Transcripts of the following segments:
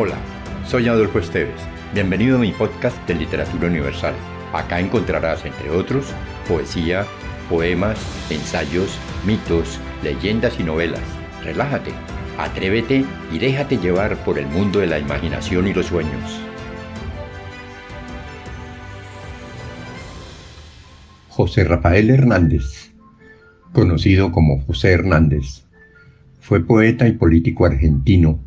Hola, soy Adolfo Esteves. Bienvenido a mi podcast de Literatura Universal. Acá encontrarás, entre otros, poesía, poemas, ensayos, mitos, leyendas y novelas. Relájate, atrévete y déjate llevar por el mundo de la imaginación y los sueños. José Rafael Hernández, conocido como José Hernández, fue poeta y político argentino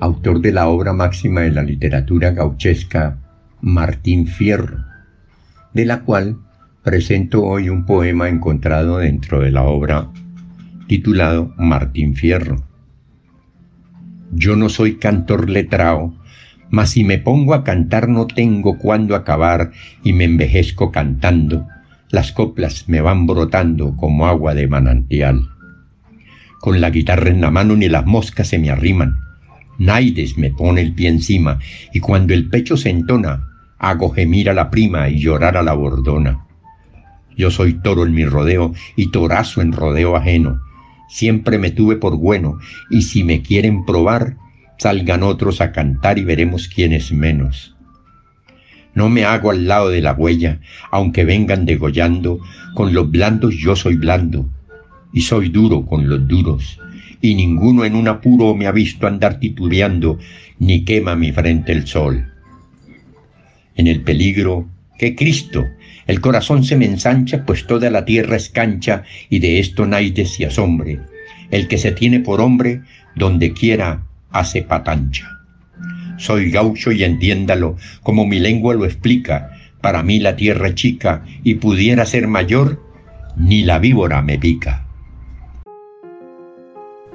autor de la obra máxima de la literatura gauchesca, Martín Fierro, de la cual presento hoy un poema encontrado dentro de la obra titulado Martín Fierro. Yo no soy cantor letrao, mas si me pongo a cantar no tengo cuándo acabar y me envejezco cantando, las coplas me van brotando como agua de manantial. Con la guitarra en la mano ni las moscas se me arriman, Naides me pone el pie encima, y cuando el pecho se entona, hago gemir a la prima y llorar a la bordona. Yo soy toro en mi rodeo y torazo en rodeo ajeno. Siempre me tuve por bueno, y si me quieren probar, salgan otros a cantar y veremos quién es menos. No me hago al lado de la huella, aunque vengan degollando, con los blandos yo soy blando, y soy duro con los duros, y ninguno en un apuro me ha visto andar titubeando, ni quema mi frente el sol. En el peligro, que Cristo, el corazón se me ensancha, pues toda la tierra es cancha, y de esto nadie se asombre. El que se tiene por hombre, donde quiera, hace patancha. Soy gaucho y entiéndalo, como mi lengua lo explica, para mí la tierra chica, y pudiera ser mayor, ni la víbora me pica.